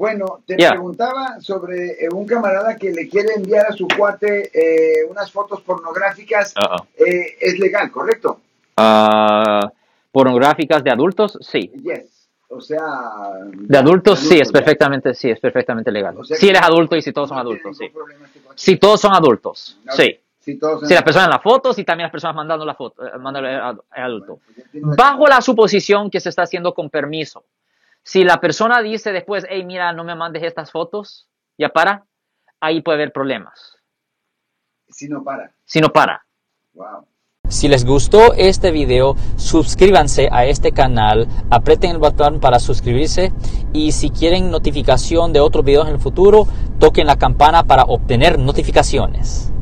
Bueno, te preguntaba sobre eh, un camarada que le quiere enviar a su cuate eh, unas fotos pornográficas. Uh-oh. Eh, es legal, ¿correcto? Ah, pornográficas de adultos, sí. Yes. O sea... De adultos, sí, es ya. perfectamente, sí, es perfectamente legal. O sea Si eres adulto y si todos son no adultos, sí. este. Si todos son adultos, No, sí. Si todos Si las personas en las fotos y también las personas mandando la foto, eh, mandando el ad- el adulto. Pues la- Bajo la suposición que se está haciendo con permiso. Si la persona dice después, hey, mira, no me mandes estas fotos, ya para, ahí puede haber problemas. Si no para. Si no para. Wow. Si les gustó este video, suscríbanse a este canal, aprieten el botón para suscribirse y si quieren notificación de otros videos en el futuro, toquen la campana para obtener notificaciones.